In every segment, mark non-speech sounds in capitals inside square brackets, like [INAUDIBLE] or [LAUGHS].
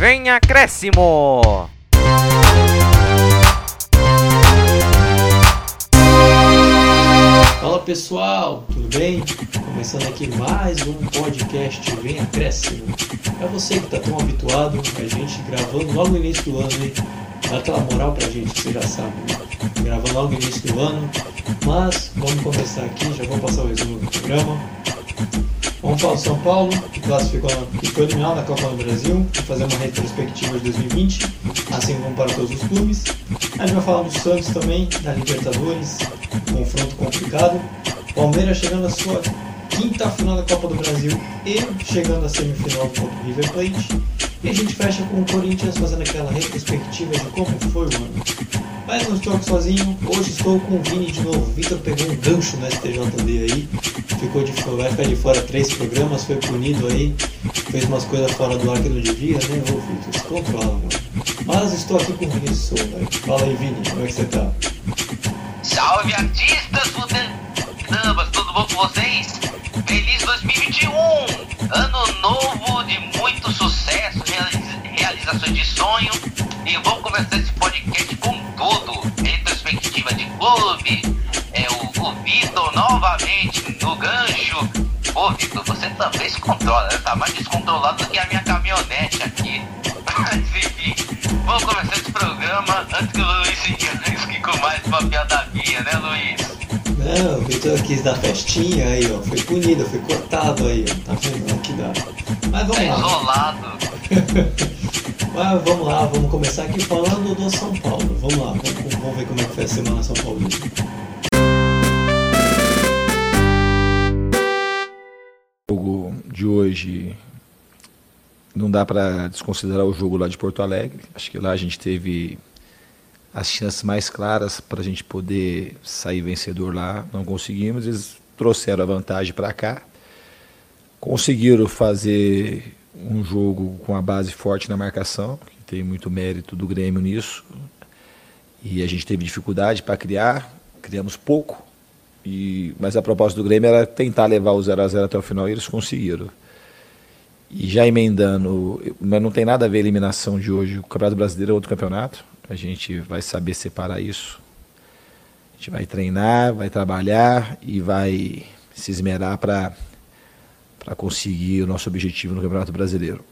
Vem acréscimo! Fala pessoal, tudo bem? Começando aqui mais um podcast Vem Acréscimo. É você que está tão habituado a gente gravando logo no início do ano, hein? Dá aquela moral pra gente, você já sabe. Né? Gravando logo no início do ano. Mas vamos começar aqui, já vou passar o resumo do programa. Vamos falar do São Paulo, que classificou, que foi eliminado na Copa do Brasil, vou fazer uma retrospectiva de 2020, assim como para todos os clubes. A gente vai falar do Santos também, da Libertadores, confronto complicado. Palmeiras chegando à sua quinta final da Copa do Brasil e chegando à semifinal contra o River Plate. E a gente fecha com o Corinthians fazendo aquela retrospectiva de como foi o ano. Mas não estou sozinho, hoje estou com o Vini de novo. O Vitor pegou um gancho no STJD aí, ficou de, vai ficar de fora três programas, foi punido aí, fez umas coisas fora do ar que não devia, né? Ô Vitor, se controla, mano. Mas estou aqui com o Vini Souza. Fala aí, Vini, como é que você tá? Salve artistas mudanças, tudo bom com vocês? Feliz 2021! Ano novo de muito sucesso, realizações de sonho. E vamos começar esse podcast com tudo. Retrospectiva de clube. É o, o Vitor novamente no gancho. Ô Vitor, você também se controla, né? Tá mais descontrolado do que a minha caminhonete aqui. [LAUGHS] Mas enfim, vamos começar esse programa antes que o Luiz se engane com mais uma piada minha, né Luiz? Não, o Vitor quis dar festinha aí, ó. Foi punido, foi cortado aí, ó. Tá vendo? Que dá. Mas vamos lá. isolado. [LAUGHS] Mas vamos lá, vamos começar aqui falando do São Paulo. Vamos lá, vamos, vamos ver como é que foi a semana São Paulo. O jogo de hoje não dá para desconsiderar o jogo lá de Porto Alegre. Acho que lá a gente teve as chances mais claras para a gente poder sair vencedor lá. Não conseguimos, eles trouxeram a vantagem para cá. Conseguiram fazer um jogo com a base forte na marcação, que tem muito mérito do Grêmio nisso. E a gente teve dificuldade para criar, criamos pouco. E, mas a proposta do Grêmio era tentar levar o 0 a 0 até o final e eles conseguiram. E já emendando, mas não tem nada a ver a eliminação de hoje. O Campeonato Brasileiro é outro campeonato. A gente vai saber separar isso. A gente vai treinar, vai trabalhar e vai se esmerar para conseguir o nosso objetivo no Campeonato Brasileiro.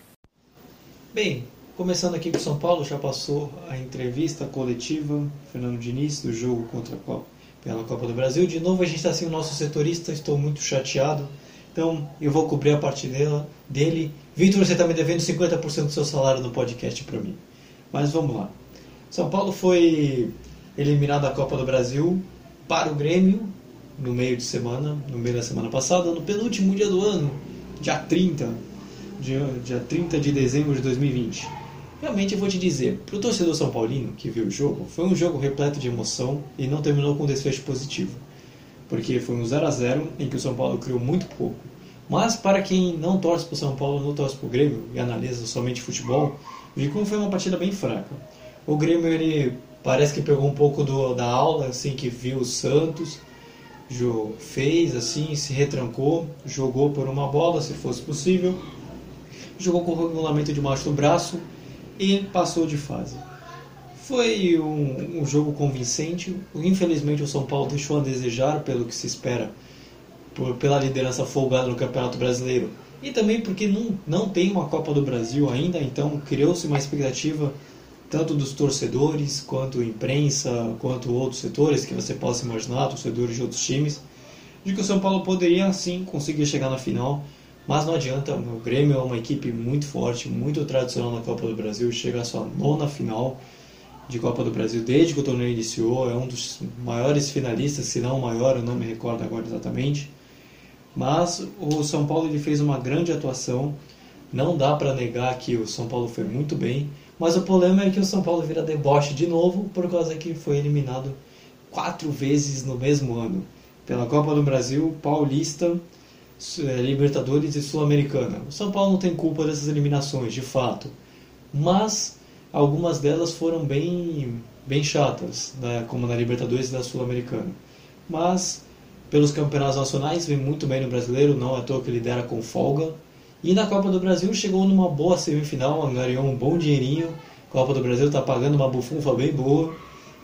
Bem, começando aqui com São Paulo, já passou a entrevista coletiva, Fernando Diniz, do jogo contra a Copa, pela Copa do Brasil. De novo a gente está sem o nosso setorista, estou muito chateado. Então eu vou cobrir a parte dela, dele. Vitor, você está me devendo 50% do seu salário no podcast para mim. Mas vamos lá. São Paulo foi eliminado da Copa do Brasil para o Grêmio no meio de semana, no meio da semana passada, no penúltimo dia do ano, dia 30, dia, dia 30 de dezembro de 2020. Realmente eu vou te dizer, para o torcedor São Paulino que viu o jogo, foi um jogo repleto de emoção e não terminou com um desfecho positivo. Porque foi um 0 a 0 em que o São Paulo criou muito pouco. Mas para quem não torce para o São Paulo, não torce para o Grêmio e analisa somente futebol, vi como foi uma partida bem fraca. O Grêmio ele parece que pegou um pouco do, da aula, assim que viu o Santos, fez assim, se retrancou, jogou por uma bola, se fosse possível, jogou com o regulamento debaixo do braço e passou de fase. Foi um, um, jogo convincente. Infelizmente, o São Paulo deixou a desejar pelo que se espera por, pela liderança folgada no Campeonato Brasileiro e também porque não, não tem uma Copa do Brasil ainda, então criou-se uma expectativa tanto dos torcedores, quanto imprensa, quanto outros setores que você possa imaginar, torcedores de outros times, de que o São Paulo poderia sim conseguir chegar na final, mas não adianta, o Grêmio é uma equipe muito forte, muito tradicional na Copa do Brasil, chega à sua nona final de Copa do Brasil desde que o torneio iniciou, é um dos maiores finalistas, se não o maior, eu não me recordo agora exatamente. Mas o São Paulo ele fez uma grande atuação, não dá para negar que o São Paulo foi muito bem, mas o problema é que o São Paulo vira deboche de novo por causa que foi eliminado quatro vezes no mesmo ano pela Copa do Brasil, Paulista, é, Libertadores e Sul-Americana. O São Paulo não tem culpa dessas eliminações, de fato, mas algumas delas foram bem, bem chatas, né, como na Libertadores e na Sul-Americana. Mas pelos campeonatos nacionais vem muito bem no brasileiro, não é à toa que lidera com folga E na Copa do Brasil chegou numa boa semifinal, ganhou um bom dinheirinho. Copa do Brasil está pagando uma bufunfa bem boa.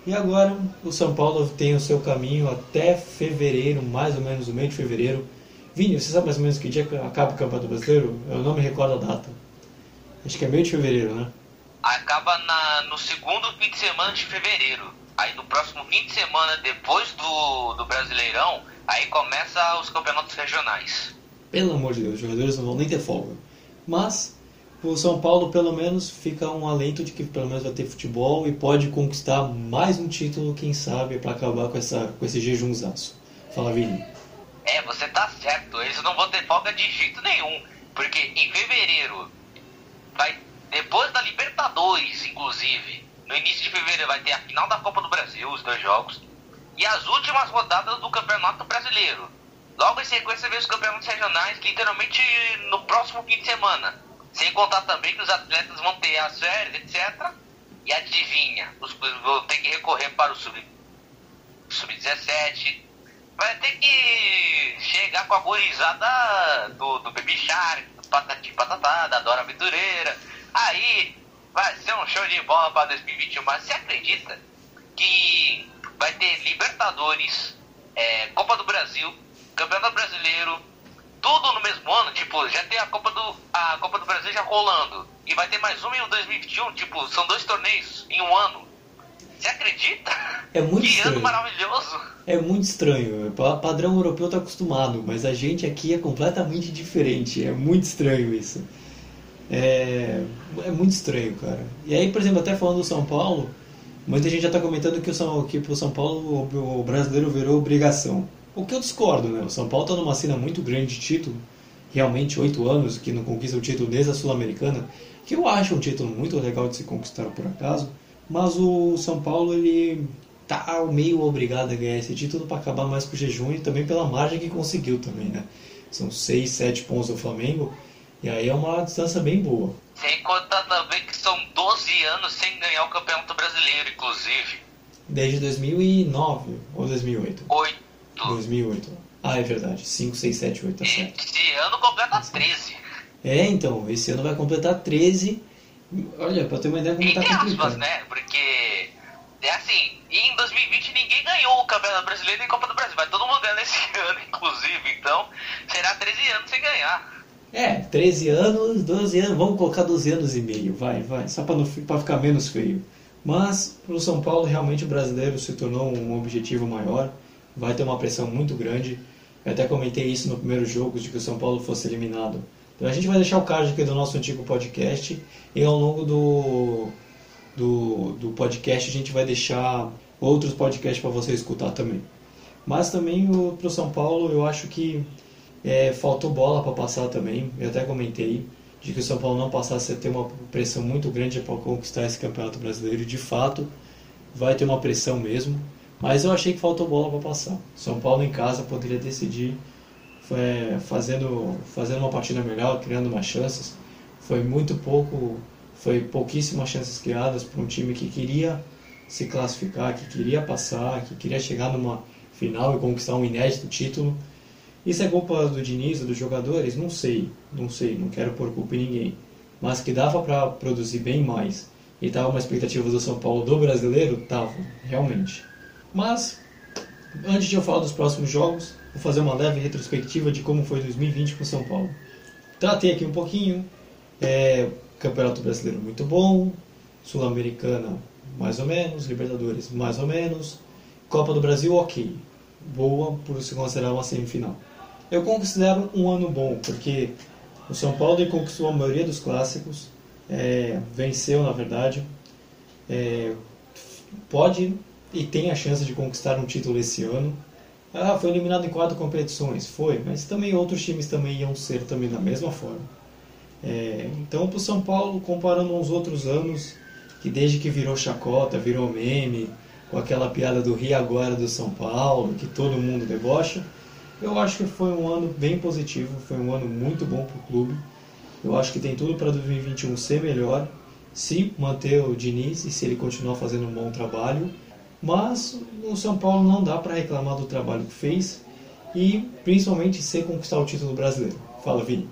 E agora o São Paulo tem o seu caminho até fevereiro, mais ou menos o meio de fevereiro. Vini, você sabe mais ou menos que dia acaba o Campeonato Brasileiro? Eu não me recordo a data. Acho que é meio de fevereiro, né? Acaba na, no segundo fim de semana de fevereiro. Aí no próximo fim de semana, depois do, do Brasileirão, aí começa os campeonatos regionais. Pelo amor de Deus, os jogadores não vão nem ter folga. Mas o São Paulo pelo menos fica um alento de que pelo menos vai ter futebol e pode conquistar mais um título, quem sabe, para acabar com, essa, com esse jejumzaço. Fala, Vini. É, você tá certo, eles não vão ter folga de jeito nenhum, porque em fevereiro vai depois da Libertadores, inclusive, no início de fevereiro vai ter a final da Copa do Brasil, os dois jogos, e as últimas rodadas do Campeonato Brasileiro. Logo em sequência vem os campeonatos regionais, literalmente no próximo fim de semana. Sem contar também que os atletas vão ter as férias, etc. E adivinha, os, vão ter que recorrer para o sub-17. Sub vai ter que chegar com a gurizada do, do Baby Shark, do Patati Patatá, da Dora Aventureira. Aí vai ser um show de bola para 2021. Mas você acredita que vai ter Libertadores, é, Copa do Brasil, Campeonato Brasileiro, tudo no mesmo ano, tipo, já tem a Copa do, a Copa do Brasil já rolando. E vai ter mais uma em 2021, tipo, são dois torneios em um ano. Você acredita? É muito que estranho. ano maravilhoso. É muito estranho. O padrão europeu tá acostumado, mas a gente aqui é completamente diferente. É muito estranho isso. É, é muito estranho, cara. E aí, por exemplo, até falando do São Paulo, muita gente já está comentando que o São, que pro São Paulo o, o brasileiro virou obrigação. O que eu discordo, né? O São Paulo está numa cena muito grande de título, realmente oito anos que não conquista o título desde a Sul-Americana, que eu acho um título muito legal de se conquistar por acaso, mas o São Paulo ele tá meio obrigado a ganhar esse título para acabar mais com o jejum e também pela margem que conseguiu também, né? São seis, sete pontos do Flamengo e aí é uma distância bem boa. Sem contar também que são 12 anos sem ganhar o Campeonato Brasileiro, inclusive. Desde 2009 ou 2008? 8. 2008. Ah, é verdade. 5, 6, 7, 8, tá certo. Esse ano completa 13. É, então, esse ano vai completar 13. Olha, pra ter uma ideia como Entre tá aspas, né? Porque, é assim, em 2020 ninguém ganhou o Campeonato Brasileiro e Copa do Brasil. Vai todo mundo ganhar nesse [LAUGHS] ano, inclusive. Então, será 13 anos sem ganhar. É, 13 anos, 12 anos, vamos colocar 12 anos e meio, vai, vai, só para pra ficar menos feio. Mas, pro São Paulo, realmente o brasileiro se tornou um objetivo maior, vai ter uma pressão muito grande. Eu até comentei isso no primeiro jogo, de que o São Paulo fosse eliminado. Então a gente vai deixar o card aqui do nosso antigo podcast e ao longo do, do, do podcast a gente vai deixar outros podcasts para você escutar também. Mas também para o São Paulo eu acho que é, faltou bola para passar também. Eu até comentei de que o São Paulo não passasse a ter uma pressão muito grande para conquistar esse campeonato brasileiro. De fato vai ter uma pressão mesmo. Mas eu achei que faltou bola para passar. São Paulo em casa poderia decidir foi, fazendo, fazendo uma partida melhor, criando mais chances. Foi muito pouco, foi pouquíssimas chances criadas para um time que queria se classificar, que queria passar, que queria chegar numa final e conquistar um inédito título. Isso é culpa do Diniz dos jogadores? Não sei, não sei, não quero pôr culpa em ninguém. Mas que dava para produzir bem mais e tava uma expectativa do São Paulo do brasileiro? Tava, realmente. Mas, antes de eu falar dos próximos jogos, vou fazer uma leve retrospectiva de como foi 2020 para o São Paulo. Tratei aqui um pouquinho. É, Campeonato Brasileiro muito bom, Sul-Americana mais ou menos, Libertadores mais ou menos, Copa do Brasil ok, boa por se considerar uma semifinal. Eu considero um ano bom, porque o São Paulo conquistou a maioria dos clássicos, é, venceu na verdade, é, pode e tem a chance de conquistar um título esse ano. Ah, foi eliminado em quatro competições, foi, mas também outros times também iam ser também da mesma forma. É, então, para o São Paulo, comparando aos outros anos, que desde que virou chacota, virou meme, com aquela piada do Rio agora do São Paulo, que todo mundo debocha, eu acho que foi um ano bem positivo, foi um ano muito bom para o clube. Eu acho que tem tudo para 2021 ser melhor, se manter o Diniz e se ele continuar fazendo um bom trabalho. Mas o São Paulo não dá para reclamar do trabalho que fez e principalmente se conquistar o título brasileiro. Fala, Vini.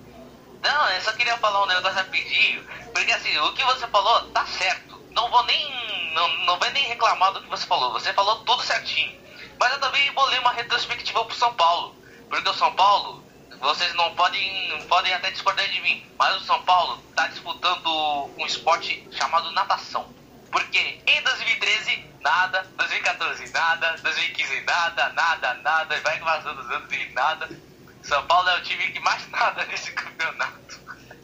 Não, eu só queria falar um negócio rapidinho, porque assim, o que você falou tá certo. Não vou nem. Não, não vai nem reclamar do que você falou. Você falou tudo certinho. Mas eu também vou ler uma retrospectiva pro São Paulo. Porque o São Paulo, vocês não podem. podem até discordar de mim, mas o São Paulo tá disputando um esporte chamado natação. Porque em 2013, nada, 2014, nada, 2015, nada, nada, nada, vai vazando os anos e nada. São Paulo é o time que mais nada nesse campeonato.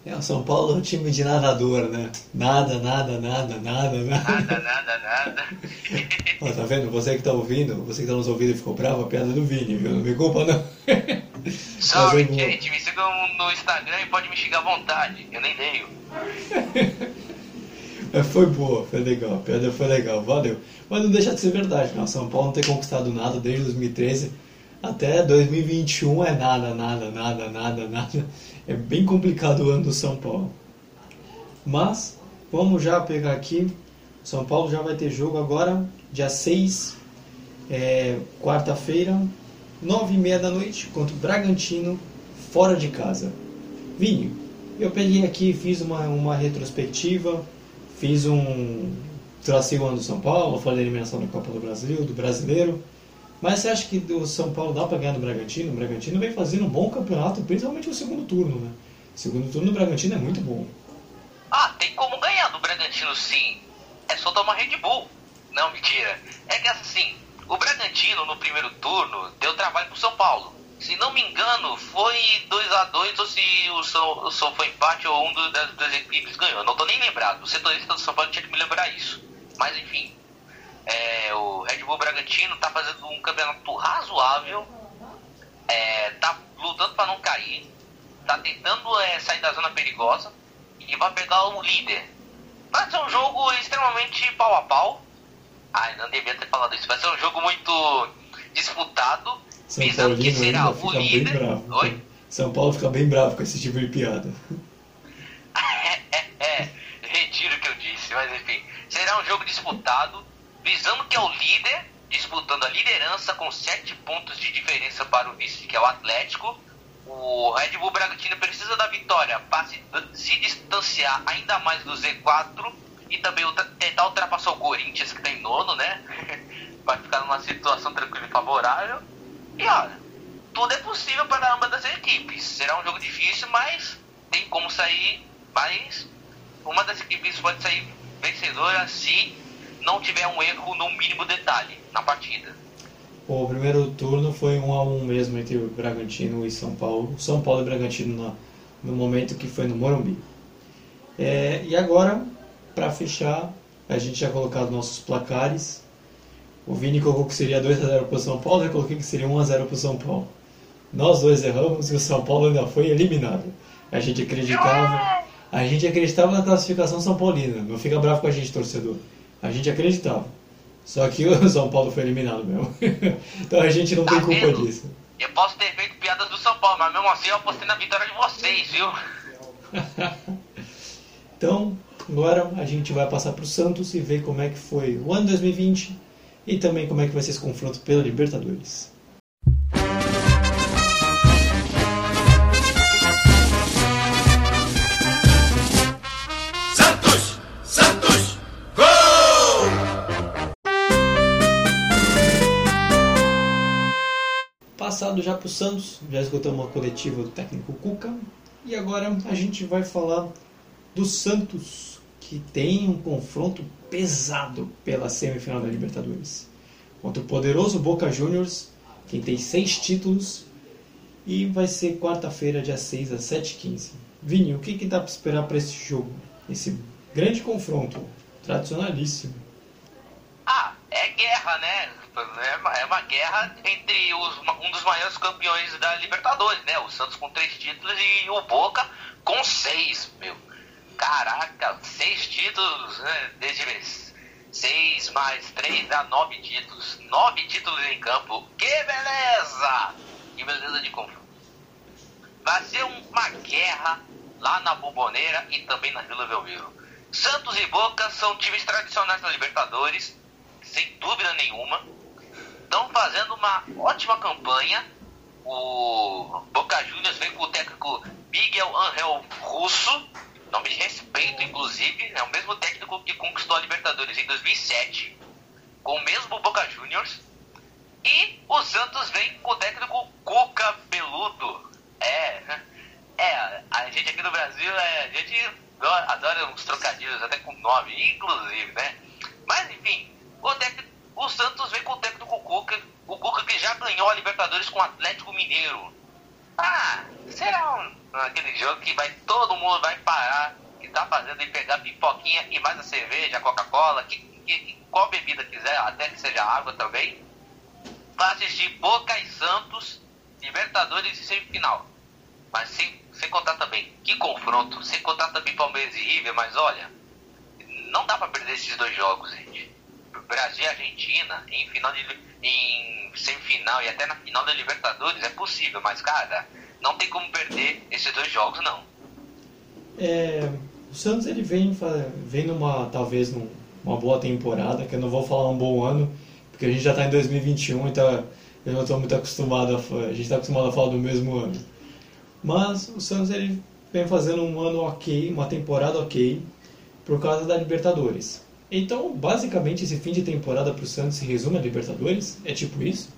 É, o São Paulo é um time de nadador, né? Nada, nada, nada, nada, nada. Nada, nada, nada. [LAUGHS] Ó, tá vendo? Você que tá ouvindo, você que tá nos ouvindo e ficou bravo, a piada do Vini, viu? Não me culpa, não. [LAUGHS] Eu vou- gente. Me sigam no Instagram e pode me xingar à vontade. Eu nem leio. [LAUGHS] Mas foi boa, foi legal, a piada foi legal, valeu. Mas não deixa de ser verdade, né? O São Paulo não ter conquistado nada desde 2013 até 2021 é nada, nada, nada, nada, nada. É bem complicado o ano do São Paulo. Mas, vamos já pegar aqui. São Paulo já vai ter jogo agora, dia 6, é, quarta-feira, 9 e meia da noite, contra o Bragantino, fora de casa. Vinho, eu peguei aqui, fiz uma, uma retrospectiva, fiz um. Tracei o ano do São Paulo, falei da eliminação da Copa do Brasil, do brasileiro. Mas você acha que o São Paulo dá para ganhar do Bragantino? O Bragantino vem fazendo um bom campeonato, principalmente no segundo turno, né? O segundo turno do Bragantino é muito bom. Ah, tem como ganhar do Bragantino sim. É só tomar Red Bull. Não, mentira. É que assim, o Bragantino no primeiro turno deu trabalho pro São Paulo. Se não me engano, foi 2 a 2 ou se o São, o São foi empate ou um das duas equipes ganhou. Não tô nem lembrado. O setorista do São Paulo tinha que me lembrar isso. Mas enfim, é, o Red Bull Bragantino tá fazendo um campeonato razoável. É, tá lutando para não cair. Tá tentando é, sair da zona perigosa. E vai pegar o líder. Vai ser um jogo extremamente pau a pau. Ai, não devia ter falado isso. Vai ser um jogo muito disputado. São quem Paulino será ainda fica bem bravo. Oi? São Paulo fica bem bravo com esse tipo de piada. [LAUGHS] É, é, é, retiro o que eu disse, mas enfim. Será um jogo disputado, visando que é o líder, disputando a liderança com 7 pontos de diferença para o vice, que é o Atlético. O Red Bull Bragantino precisa da vitória para se, se distanciar ainda mais do Z4 e também ultra- tentar ultrapassar o Corinthians, que está em nono, né? [LAUGHS] Vai ficar numa situação tranquila e favorável. E olha, tudo é possível para ambas das equipes. Será um jogo difícil, mas tem como sair. Mas uma das equipes pode sair vencedora se não tiver um erro no mínimo detalhe na partida. O primeiro turno foi um a um mesmo entre o Bragantino e São Paulo. São Paulo e Bragantino na- no momento que foi no Morumbi. É, e agora, para fechar, a gente já colocado nossos placares. O Vini colocou que seria 2x0 para o São Paulo, eu coloquei que seria 1x0 para o São Paulo. Nós dois erramos e o São Paulo ainda foi eliminado. A gente acreditava, a gente acreditava na classificação São Paulina. Não fica bravo com a gente, torcedor. A gente acreditava. Só que o [LAUGHS] São Paulo foi eliminado mesmo. [LAUGHS] então a gente não tem Tá culpa vendo? disso. Eu posso ter feito piadas do São Paulo, mas mesmo assim eu apostei na vitória de vocês, viu? [LAUGHS] Então, agora a gente vai passar para o Santos e ver como é que foi o ano 2020 e também como é que vai ser esse confronto pela Libertadores. Santos! Santos! Gol! Passado já para o Santos, já escutamos a coletiva do técnico Cuca e agora a gente vai falar do Santos, que tem um confronto pesado pela semifinal da Libertadores. Contra o poderoso Boca Juniors, que tem seis títulos, e vai ser quarta-feira, dia 6, às 7h15. Vini, o que, que dá para esperar para esse jogo? Esse grande confronto, tradicionalíssimo. Ah, é guerra, né? É uma, é guerra entre os- um dos maiores campeões da Libertadores, né? O Santos com três títulos e o Boca com seis, meu. Caraca, seis títulos, né? Ver. Seis mais três dá nove títulos. Nove títulos em campo. Que beleza! Que beleza de confronto. Vai ser um- uma guerra lá na Bomboneira e também na Vila Belmiro. Santos e Boca são times tradicionais da Libertadores, sem dúvida nenhuma. Estão fazendo uma ótima campanha. o Boca Juniors vem com o técnico Miguel Angel Russo, nome de respeito, inclusive, é o mesmo técnico que conquistou a Libertadores em 2007, com o mesmo Boca Juniors. E o Santos vem com o técnico Cuca Beludo. É, [LAUGHS] é, a gente aqui no Brasil, é, a gente adora uns trocadilhos, até com nome, inclusive, né? Mas enfim, o, técnico, o Santos vem com o técnico Cuca, o Cuca que já ganhou a Libertadores com o Atlético Mineiro. Ah, será um, aquele jogo que vai todo mundo vai parar, que tá fazendo e pegar pipoquinha e mais a cerveja, a Coca-Cola, que, que, qual bebida quiser, até que seja água também, para assistir Boca e Santos, Libertadores e semifinal. Mas sem, sem contar também, que confronto, sem contar também Palmeiras e River, mas olha, não dá para perder esses dois jogos, gente. Brasil e Argentina, em final de, em semifinal e até na final da Libertadores é possível, mas cara, não tem como perder esses dois jogos não. É, o Santos ele vem, vem numa talvez numa boa temporada, que eu não vou falar um bom ano, porque a gente já está em 2021, então eu não estou muito acostumado a, a gente está acostumado a falar do mesmo ano. Mas o Santos ele vem fazendo um ano ok, uma temporada ok, por causa da Libertadores. Então, basicamente, esse fim de temporada para o Santos se resume a Libertadores? É tipo isso?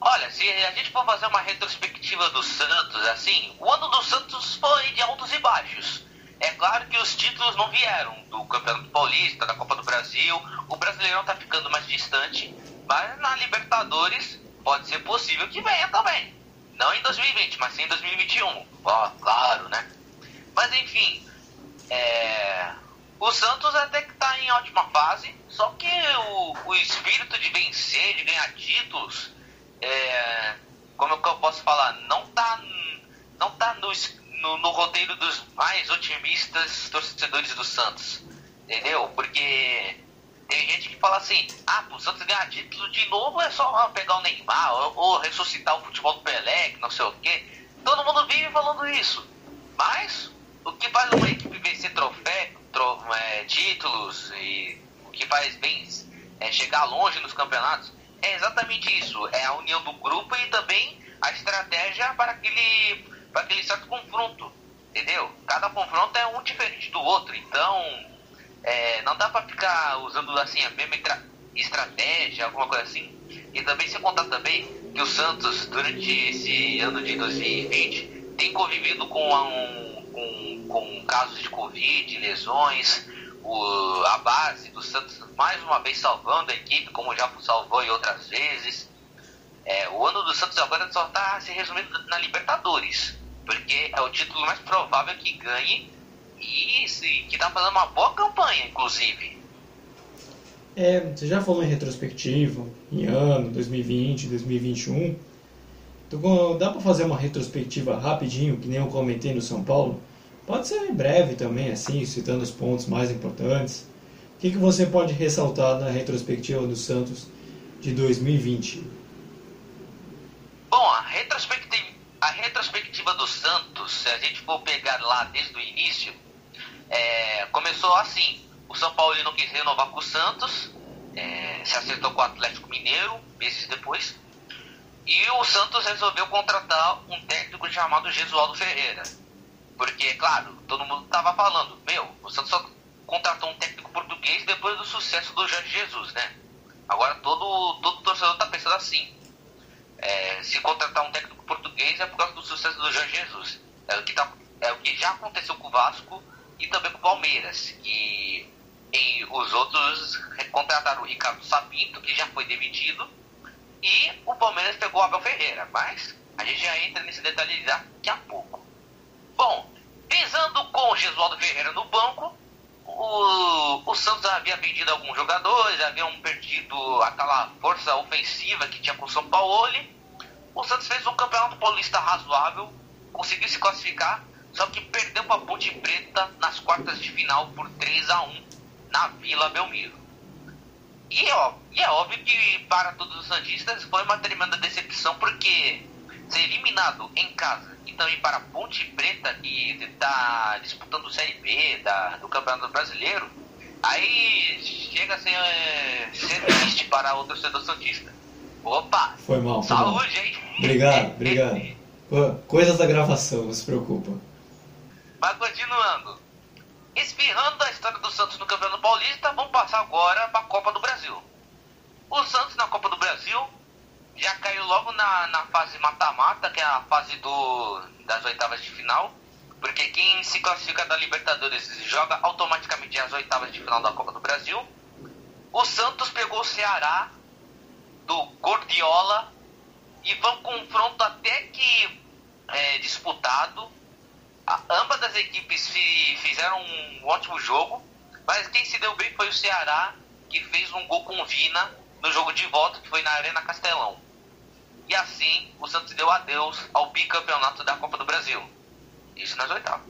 Olha, se a gente for fazer uma retrospectiva do Santos, assim, o ano do Santos foi de altos e baixos. É claro que os títulos não vieram do Campeonato Paulista, da Copa do Brasil, o Brasileirão está ficando mais distante, mas na Libertadores pode ser possível que venha também. Não em 2020, mas sim em 2021. Ó, claro, né? Mas enfim, é... o Santos até que está em ótima fase, só que o, o espírito de vencer, de ganhar títulos, é... como eu posso falar? Não está não tá no, no, no roteiro dos mais otimistas torcedores do Santos. Entendeu? Porque tem gente que fala assim, ah, pro Santos ganhar título de novo é só pegar o Neymar ou, ou ressuscitar o futebol do Pelé, que não sei o quê. Todo mundo vive falando isso. Mas o que faz uma equipe vencer troféu, tro, é, títulos e o que faz bem é, chegar longe nos campeonatos é exatamente isso. É a união do grupo e também a estratégia para aquele, para aquele certo confronto. Entendeu? Cada confronto é um diferente do outro. Então, é, não dá para ficar usando assim a mesma estratégia, alguma coisa assim. E também se contar também que o Santos, durante esse ano de 2020, tem convivido com, um, com, com casos de Covid, lesões, o, a base do Santos mais uma vez salvando a equipe, como já salvou em outras vezes. É, o ano do Santos agora só está se resumindo na Libertadores, porque é o título mais provável que ganhe e, e que está fazendo uma boa campanha, inclusive. É, você já falou em retrospectiva, em ano, 2020, 2021. Então, dá para fazer uma retrospectiva rapidinho, que nem eu comentei no São Paulo? Pode ser breve também, assim, citando os pontos mais importantes. O que, que você pode ressaltar na retrospectiva do Santos de 2020? Bom, a retrospectiva, a retrospectiva do Santos, se a gente for pegar lá desde o início, é, começou assim: o São Paulo não quis renovar com o Santos, é, se acertou com o Atlético Mineiro meses depois, e o Santos resolveu contratar um técnico chamado Gesualdo Ferreira. Porque, claro, todo mundo estava falando: meu, o Santos só contratou um técnico português depois do sucesso do Jorge Jesus, né? Agora todo, todo torcedor está pensando assim: é, se contratar um técnico português é por causa do sucesso do Jorge Jesus. É o que, tá, é o que já aconteceu com o Vasco e também com o Palmeiras. E, e os outros contrataram o Ricardo Sabito, que já foi demitido, e o Palmeiras pegou o Abel Ferreira. Mas a gente já entra nesse detalhe daqui a pouco. Bom, pensando com o Gesualdo Ferreira no banco, o, o Santos havia vendido alguns jogadores, haviam perdido aquela força ofensiva que tinha com o São Paulo. O Santos fez um campeonato paulista razoável, conseguiu se classificar só que perdeu para a Ponte Preta nas quartas de final por 3 a 1 na Vila Belmiro. E, ó, e é óbvio que para todos os Santistas foi uma tremenda decepção, porque ser eliminado em casa e também para a Ponte Preta, que está disputando o Série B da, do Campeonato Brasileiro, aí chega a ser, é, ser triste para o torcedor Santista. Opa! Foi mal, foi mal. Saúde, hein? Obrigado, obrigado. [LAUGHS] Co- Coisas da gravação, não se preocupa. Mas continuando. Espirrando a história do Santos no Campeonato Paulista, vamos passar agora para a Copa do Brasil. O Santos na Copa do Brasil já caiu logo na, na fase mata-mata, que é a fase do, das oitavas de final. Porque quem se classifica da Libertadores joga automaticamente as oitavas de final da Copa do Brasil. O Santos pegou o Ceará do Gordiola e foi um confronto até que é, disputado. Ambas as equipes fi- fizeram um ótimo jogo, mas quem se deu bem foi o Ceará, que fez um gol com Vina no jogo de volta, que foi na Arena Castelão. E assim, o Santos deu adeus ao bicampeonato da Copa do Brasil. Isso nas oitavas.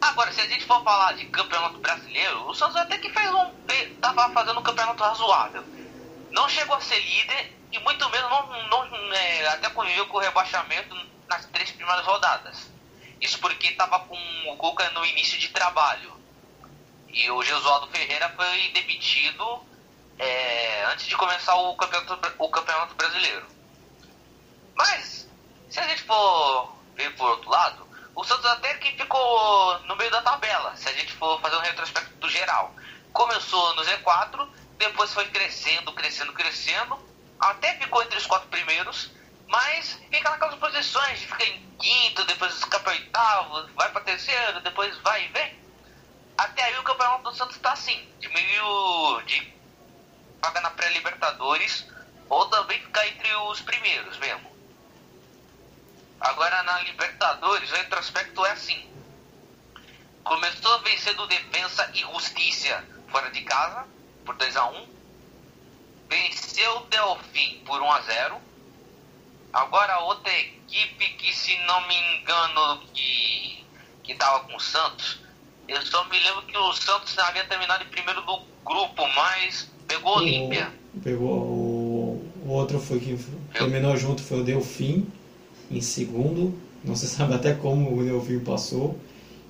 Agora, se a gente for falar de campeonato brasileiro, o Santos até que fez um. fe- tava fazendo um campeonato razoável. Não chegou a ser líder e muito menos não, não, é, até conviveu com o rebaixamento nas três primeiras rodadas. Isso porque estava com o Cuca no início de trabalho. E o Jesualdo Ferreira foi demitido é, antes de começar o campeonato, o campeonato brasileiro. Mas, se a gente for ver por outro lado, o Santos até que ficou no meio da tabela, se a gente for fazer um retrospecto geral. Começou no Z4, depois foi crescendo, crescendo, crescendo, até ficou entre os quatro primeiros, mas fica naquelas posições, fica em quinto, depois escapa oitavo, vai para terceiro, depois vai e vem. Até aí o campeonato do Santos está assim, meio de vaga na pré-libertadores, ou também ficar entre os primeiros mesmo. Agora na Libertadores, o retrospecto é assim. Começou vencendo o Defensa e Justiça fora de casa, por 2 a 1 Venceu o Delfim por 1 a 0 Agora outra equipe que, se não me engano, que, que tava com o Santos. Eu só me lembro que o Santos havia terminado em primeiro do grupo, mas pegou o Olímpia. O, pegou o, o outro foi que terminou junto foi o Delfim em segundo. Não se [LAUGHS] sabe até como o Delfim passou.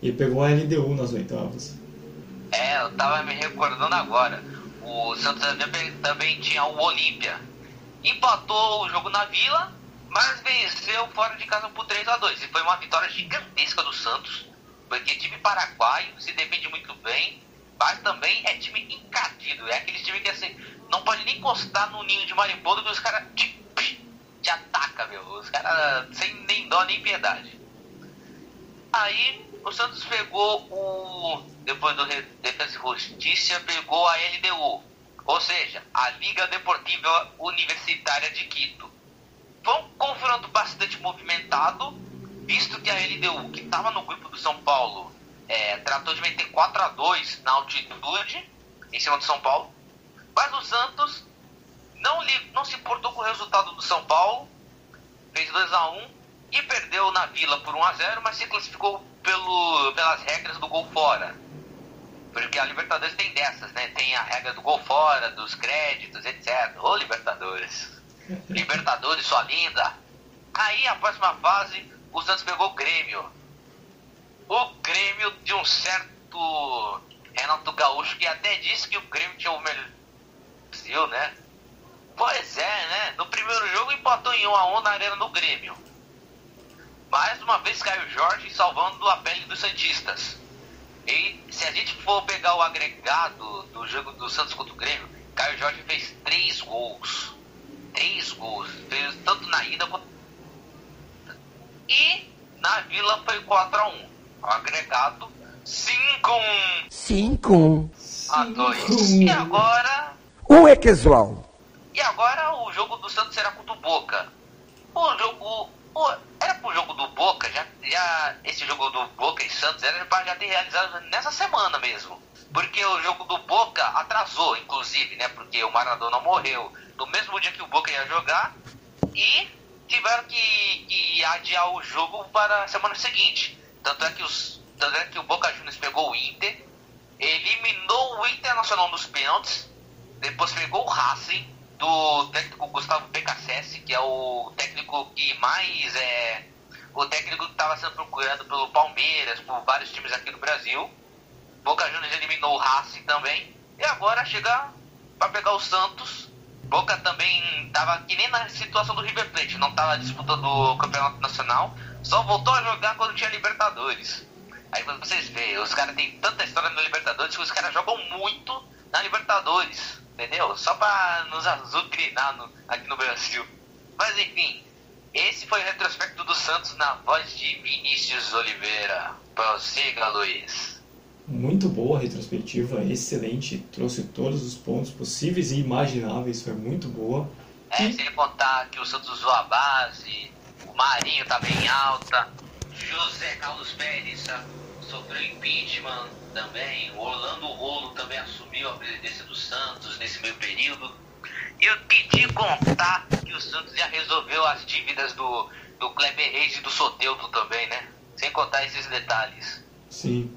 E pegou a LDU nas oitavas. É, eu tava me recordando agora. O Santos também, também tinha o Olímpia. Empatou o jogo na Vila, mas venceu fora de casa por 3 a 2 E foi uma vitória gigantesca do Santos, porque time paraguaio se defende muito bem, mas também é time encardido. É aquele time que assim, não pode nem encostar no ninho de mariposa que os caras te, te atacam, meu. Os caras sem nem dó nem piedade. Aí o Santos pegou o. Depois do Defesa e Justiça, pegou a LDU. Ou seja, a Liga Deportiva Universitária de Quito. Foi um confronto bastante movimentado, visto que a LDU, que estava no grupo do São Paulo, é, tratou de meter 4 a 2 na altitude, em cima do São Paulo. Mas o Santos não, li, não se importou com o resultado do São Paulo, fez 2 a 1 e perdeu na Vila por 1 a 0 mas se classificou pelo, pelas regras do gol fora. Porque a Libertadores tem dessas, né? Tem a regra do gol fora, dos créditos, etc. Ô Libertadores. Libertadores, sua linda. Aí a próxima fase, o Santos pegou o Grêmio. O Grêmio de um certo Renato Gaúcho que até disse que o Grêmio tinha o melhor Brasil, né? Pois é, né? No primeiro jogo empatou em 1 a 1 na arena do Grêmio. Mais uma vez caiu Jorge salvando a pele dos Santistas. E se a gente for pegar o agregado do jogo do Santos contra o Grêmio, Caio Jorge fez três gols. Três gols. Fez tanto na ida quanto. E na Vila foi 4x1. O agregado 5x1 Cinco. a 2. E agora. Um é casual. E agora o jogo do Santos será contra o Boca. O jogo. o- era pro jogo do Boca, já, já esse jogo do Boca e Santos era pra já ter realizado nessa semana mesmo. Porque o jogo do Boca atrasou, inclusive, né? Porque o Maradona morreu no mesmo dia que o Boca ia jogar e tiveram que, que adiar o jogo para a semana seguinte. Tanto é que, os, tanto é que o Boca Juniors pegou o Inter, eliminou o Internacional nos pênaltis, depois pegou o Racing do técnico Gustavo Becassese, que é o técnico que mais é o técnico que estava sendo procurado pelo Palmeiras, por vários times aqui no Brasil. Boca Juniors eliminou o Racing também. E agora chega para pegar o Santos Boca também tava que nem na situação do River Plate, não tava disputando o campeonato nacional, só voltou a jogar quando tinha Libertadores. Aí vocês veem, os caras têm tanta história na Libertadores que os caras jogam muito na Libertadores, entendeu? Só pra nos azucrinar no, aqui no Brasil. Mas enfim, esse foi o retrospecto do Santos na voz de Vinícius Oliveira. Prossiga, Luiz. Muito boa a retrospectiva, excelente. Trouxe todos os pontos possíveis e imagináveis, foi muito boa. É, sem contar que o Santos usou a base, o Marinho tá bem alta, José Carlos Pérez sofreu impeachment também, o Orlando Rolo também assumiu a presidência do Santos nesse meio período. Eu pedi contar que o Santos já resolveu as dívidas do, do Kleber Reis e do Soteudo também, né? Sem contar esses detalhes. Sim.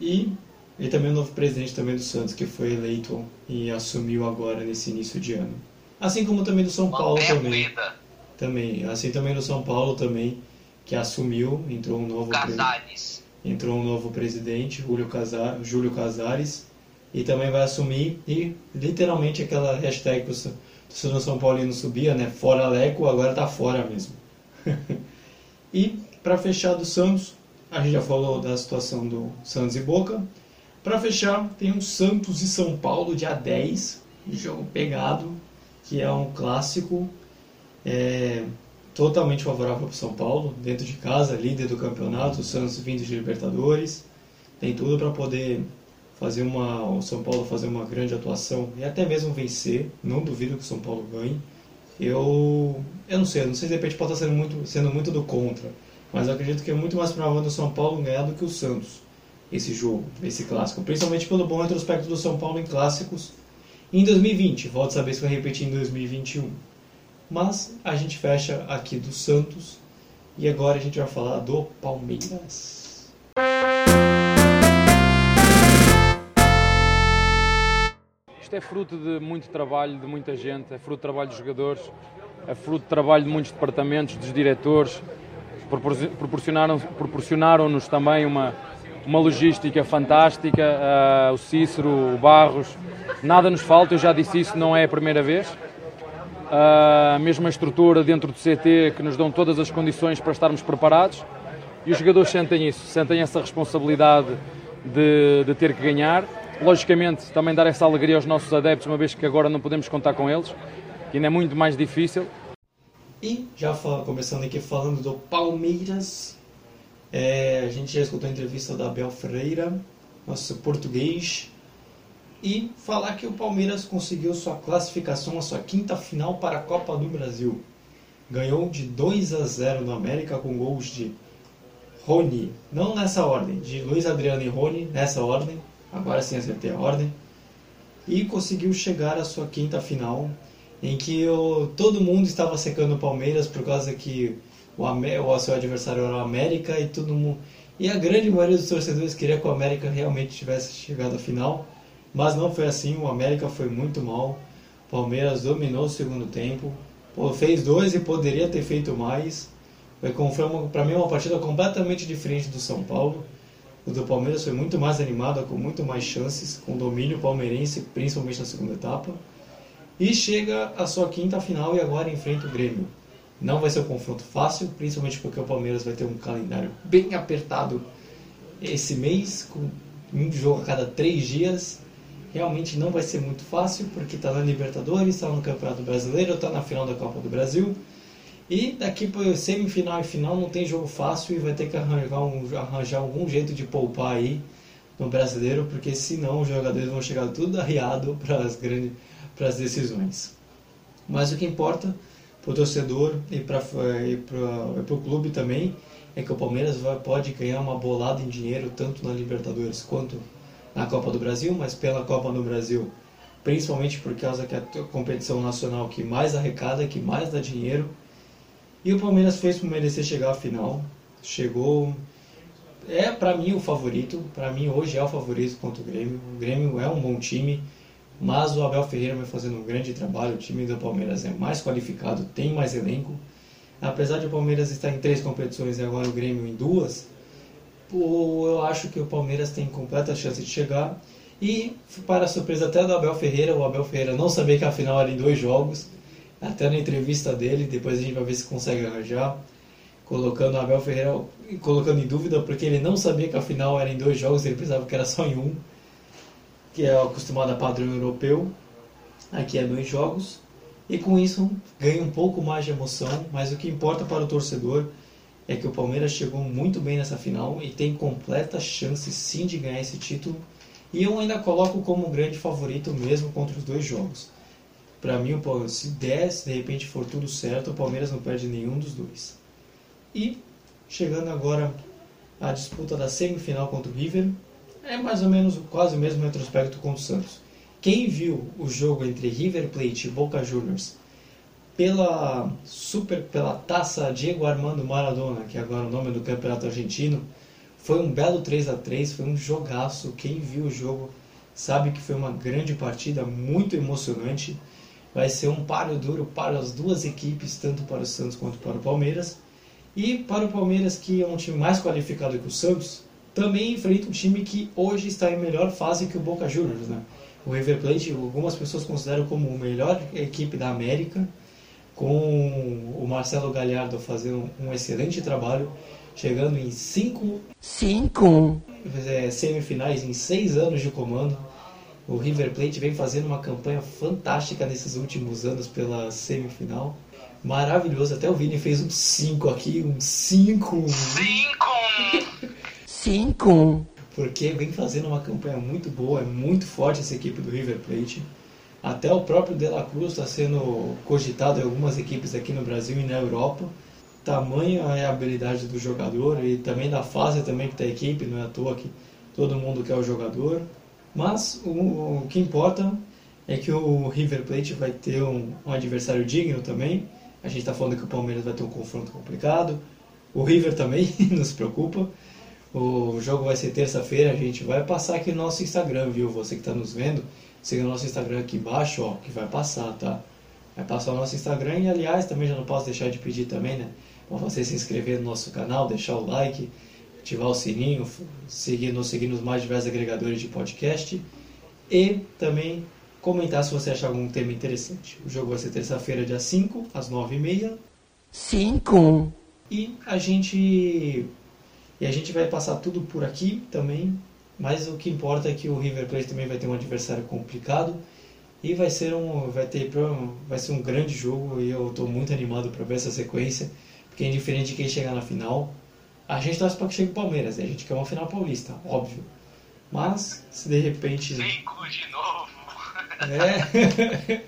E ele também é o novo presidente também do Santos, que foi eleito e assumiu agora nesse início de ano. Assim como também do São Paulo também. Vida. Também. Assim também do São Paulo também, que assumiu, entrou um novo Casares. entrou um novo presidente, Júlio, Casar, Júlio Casares, e também vai assumir e literalmente aquela hashtag que o torcedor São Paulino subia, né? Fora Leco, agora tá fora mesmo. [LAUGHS] e para fechar do Santos, a gente já falou da situação do Santos e Boca. Para fechar, tem o Santos e São Paulo, dia 10, jogo pegado, que é um clássico é, totalmente favorável para o São Paulo, dentro de casa, líder do campeonato, o Santos vindo de Libertadores, tem tudo para poder fazer uma, o São Paulo fazer uma grande atuação e até mesmo vencer. Não duvido que o São Paulo ganhe. Eu, eu não sei, eu não sei se de repente pode estar sendo muito, sendo muito do contra, mas eu acredito que é muito mais provável do São Paulo ganhar do que o Santos esse jogo, esse clássico, principalmente pelo bom retrospecto do São Paulo em clássicos em 2020. Volto a saber se vai repetir em 2021. Mas a gente fecha aqui do Santos e agora a gente vai falar do Palmeiras. Isto é fruto de muito trabalho de muita gente, é fruto do trabalho dos jogadores, é fruto do trabalho de muitos departamentos, dos diretores. Proporcionaram-nos proporcionaram também uma, uma logística fantástica. Uh, o Cícero, o Barros, nada nos falta, eu já disse isso, não é a primeira vez. Uh, a mesma estrutura dentro do CT que nos dão todas as condições para estarmos preparados e os jogadores sentem isso, sentem essa responsabilidade de, de ter que ganhar Logicamente, também dar essa alegria aos nossos adeptos, uma vez que agora não podemos contar com eles, que ainda é muito mais difícil. E já fala, começando aqui falando do Palmeiras, é, a gente já escutou a entrevista da Abel Ferreira, nosso português, e falar que o Palmeiras conseguiu sua classificação, a sua quinta final para a Copa do Brasil. Ganhou de 2 a 0 no América com gols de Rony, não nessa ordem, de Luiz Adriano e Rony, nessa ordem, agora sim acertei a ordem, e conseguiu chegar à sua quinta final, em que todo mundo estava secando o Palmeiras por causa que o, o seu adversário era o América e todo mundo. E a grande maioria dos torcedores queria que o América realmente tivesse chegado à final, mas não foi assim. O América foi muito mal. O Palmeiras dominou o segundo tempo, fez dois e poderia ter feito mais. Foi, para mim, uma partida completamente diferente do São Paulo. O do Palmeiras foi muito mais animado, com muito mais chances, com domínio palmeirense, principalmente na segunda etapa. E chega a sua quinta final e agora enfrenta o Grêmio. Não vai ser um confronto fácil, principalmente porque o Palmeiras vai ter um calendário bem apertado esse mês, com um jogo a cada três dias. Realmente não vai ser muito fácil, porque está na Libertadores, está no Campeonato Brasileiro, está na final da Copa do Brasil. E daqui para semifinal e final não tem jogo fácil e vai ter que arranjar, um, arranjar algum jeito de poupar aí no brasileiro, porque senão os jogadores vão chegar tudo arriado [LAUGHS] para as grandes para as decisões. Mas o que importa para o torcedor e para o clube também é que o Palmeiras vai, pode ganhar uma bolada em dinheiro tanto na Libertadores quanto na Copa do Brasil, mas pela Copa do Brasil, principalmente por causa que é a competição nacional que mais arrecada, que mais dá dinheiro e o Palmeiras fez por merecer chegar à final. Chegou. É para mim o favorito. Para mim hoje é o favorito contra o Grêmio. O Grêmio é um bom time. Mas o Abel Ferreira vai fazendo um grande trabalho. O time do Palmeiras é mais qualificado, tem mais elenco. Apesar de o Palmeiras estar em três competições e agora o Grêmio em duas, eu acho que o Palmeiras tem completa chance de chegar. E, para a surpresa até do Abel Ferreira, o Abel Ferreira não sabia que a final era em dois jogos. Até na entrevista dele, depois a gente vai ver se consegue arranjar. Colocando o Abel Ferreira colocando em dúvida, porque ele não sabia que a final era em dois jogos, ele pensava que era só em um, que é acostumado a padrão europeu. Aqui é dois jogos. E com isso ganha um pouco mais de emoção, mas o que importa para o torcedor é que o Palmeiras chegou muito bem nessa final e tem completa chance sim de ganhar esse título. E eu ainda coloco como grande favorito mesmo contra os dois jogos. Para mim, se der, se de repente for tudo certo, o Palmeiras não perde nenhum dos dois. E chegando agora à disputa da semifinal contra o River, é mais ou menos quase o mesmo retrospecto contra o Santos. Quem viu o jogo entre River Plate e Boca Juniors pela super pela taça Diego Armando Maradona, que agora é o nome do campeonato argentino, foi um belo 3 a 3 foi um jogaço. Quem viu o jogo sabe que foi uma grande partida, muito emocionante. Vai ser um páreo duro para as duas equipes, tanto para o Santos quanto para o Palmeiras. E para o Palmeiras, que é um time mais qualificado que o Santos, também enfrenta um time que hoje está em melhor fase que o Boca Juniors. Né? O River Plate, algumas pessoas consideram como a melhor equipe da América, com o Marcelo Galhardo fazendo um excelente trabalho, chegando em cinco, cinco. É, semifinais em seis anos de comando. O River Plate vem fazendo uma campanha fantástica nesses últimos anos pela semifinal. Maravilhoso, até o Vini fez um 5 aqui, um 5. 5! [LAUGHS] 5. Porque vem fazendo uma campanha muito boa, é muito forte essa equipe do River Plate. Até o próprio De La Cruz está sendo cogitado em algumas equipes aqui no Brasil e na Europa. Tamanha é a habilidade do jogador e também da fase também que está a equipe, não é à toa que todo mundo quer o jogador. Mas o, o que importa é que o River Plate vai ter um, um adversário digno também. A gente está falando que o Palmeiras vai ter um confronto complicado. O River também [LAUGHS] nos preocupa. O jogo vai ser terça-feira. A gente vai passar aqui no nosso Instagram, viu? Você que está nos vendo, siga o nosso Instagram aqui embaixo, ó, que vai passar, tá? Vai passar o nosso Instagram e, aliás, também já não posso deixar de pedir também, né? Para você se inscrever no nosso canal, deixar o like, ativar o sininho, seguir, nos seguir nos mais diversos agregadores de podcast e também comentar se você achar algum tema interessante. O jogo vai ser terça-feira, dia 5, às 9h30. 5. E a gente. E a gente vai passar tudo por aqui também. Mas o que importa é que o River Plate também vai ter um adversário complicado. E vai ser um, vai ter, vai ser um grande jogo e eu estou muito animado para ver essa sequência. Porque indiferente de quem chegar na final, a gente torce para que chegue o Palmeiras. A gente quer uma final paulista, óbvio. Mas, se de repente. Cinco de novo! É.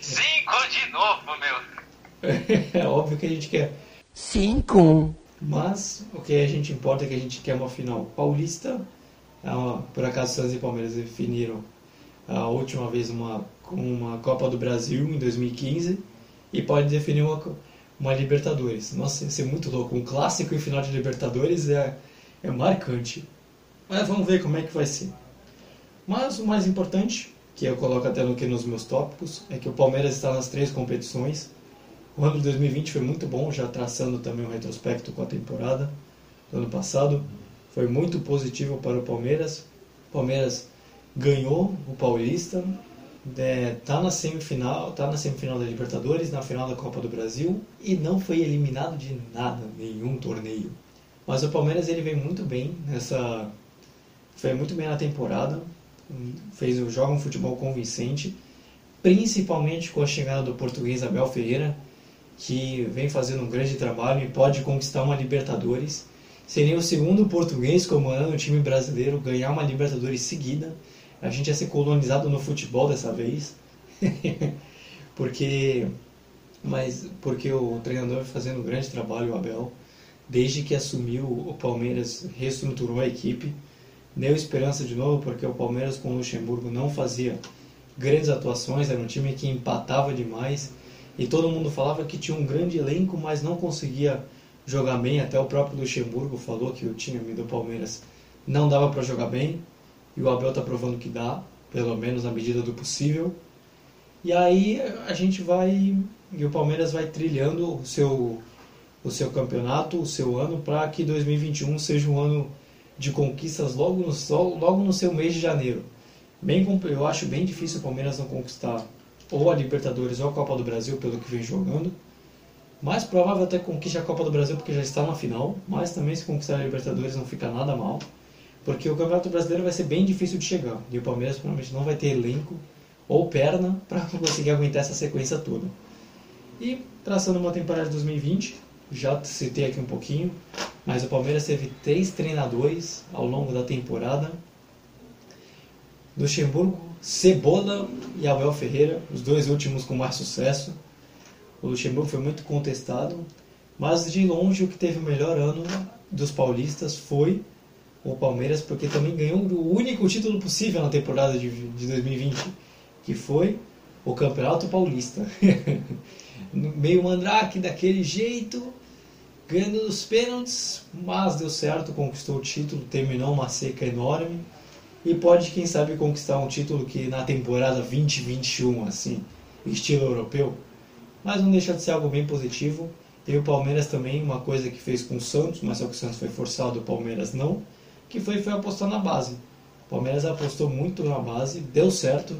Cinco de novo, meu! [LAUGHS] é óbvio que a gente quer. 5. Mas o que a gente importa é que a gente quer uma final paulista. Ah, por acaso Santos e Palmeiras definiram a última vez uma, uma Copa do Brasil em 2015 e pode definir uma, uma Libertadores. Nossa, ia ser muito louco. Um clássico em final de Libertadores é, é marcante. Mas vamos ver como é que vai ser. Mas o mais importante, que eu coloco até no que nos meus tópicos, é que o Palmeiras está nas três competições. O ano de 2020 foi muito bom, já traçando também um retrospecto com a temporada do ano passado. Foi muito positivo para o Palmeiras. O Palmeiras ganhou o Paulista, é, tá na semifinal, tá na semifinal da Libertadores, na final da Copa do Brasil e não foi eliminado de nada, nenhum torneio. Mas o Palmeiras ele vem muito bem nessa, foi muito bem na temporada, fez joga um futebol convincente, principalmente com a chegada do português Abel Ferreira, que vem fazendo um grande trabalho e pode conquistar uma Libertadores. Seria o segundo português comandando o time brasileiro ganhar uma Libertadores seguida a gente ia ser colonizado no futebol dessa vez. [LAUGHS] porque mas porque o treinador vai fazendo um grande trabalho, o Abel, desde que assumiu o Palmeiras, reestruturou a equipe, deu esperança de novo, porque o Palmeiras com o Luxemburgo não fazia grandes atuações, era um time que empatava demais e todo mundo falava que tinha um grande elenco, mas não conseguia jogar bem. Até o próprio Luxemburgo falou que o time do Palmeiras não dava para jogar bem e o Abel está provando que dá, pelo menos na medida do possível. E aí a gente vai e o Palmeiras vai trilhando o seu o seu campeonato, o seu ano para que 2021 seja um ano de conquistas logo no logo no seu mês de janeiro. Bem, eu acho bem difícil o Palmeiras não conquistar ou a Libertadores ou a Copa do Brasil pelo que vem jogando. Mais provável até conquiste a Copa do Brasil porque já está na final, mas também se conquistar a Libertadores não fica nada mal, porque o Campeonato Brasileiro vai ser bem difícil de chegar e o Palmeiras provavelmente não vai ter elenco ou perna [LAUGHS] para conseguir aguentar essa sequência toda. E traçando uma temporada de 2020, já citei aqui um pouquinho, mas o Palmeiras teve três treinadores ao longo da temporada. Luxemburgo, Cebola e Abel Ferreira, os dois últimos com mais sucesso. O Luxemburgo foi muito contestado, mas de longe o que teve o melhor ano dos paulistas foi o Palmeiras, porque também ganhou o único título possível na temporada de, de 2020, que foi o Campeonato Paulista. [LAUGHS] Meio mandrake daquele jeito, ganhando os pênaltis, mas deu certo, conquistou o título, terminou uma seca enorme e pode, quem sabe, conquistar um título que na temporada 2021, assim, estilo europeu. Mas não deixa de ser algo bem positivo. E o Palmeiras também, uma coisa que fez com o Santos, mas só que o Santos foi forçado, o Palmeiras não, que foi, foi apostar na base. O Palmeiras apostou muito na base, deu certo.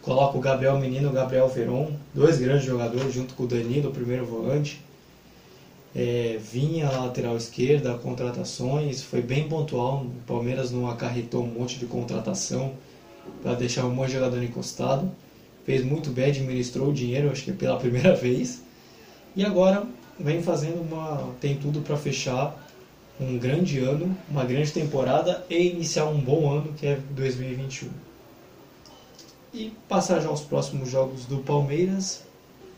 Coloca o Gabriel Menino o Gabriel Veron, dois grandes jogadores, junto com o Danilo, o primeiro volante. É, vinha lateral esquerda, contratações, foi bem pontual. O Palmeiras não acarretou um monte de contratação para deixar um monte de jogador encostado. Fez muito bem, administrou o dinheiro, acho que pela [LAUGHS] primeira vez. E agora vem fazendo uma. tem tudo para fechar um grande ano, uma grande temporada e iniciar um bom ano que é 2021. E passar já aos próximos jogos do Palmeiras.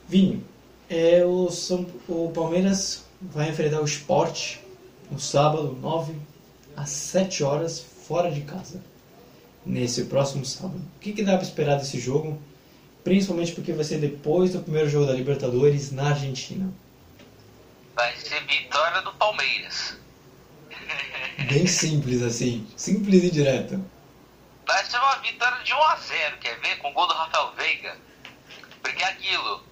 Vinho, é, o, São, o Palmeiras vai enfrentar o Sport no sábado, 9 às 7 horas, fora de casa. Nesse próximo sábado. O que, que dá para esperar desse jogo? Principalmente porque vai ser depois do primeiro jogo da Libertadores na Argentina. Vai ser vitória do Palmeiras. [LAUGHS] Bem simples assim, simples e direto. Vai ser uma vitória de 1 a 0 quer ver? Com o gol do Rafael Veiga. Porque é aquilo,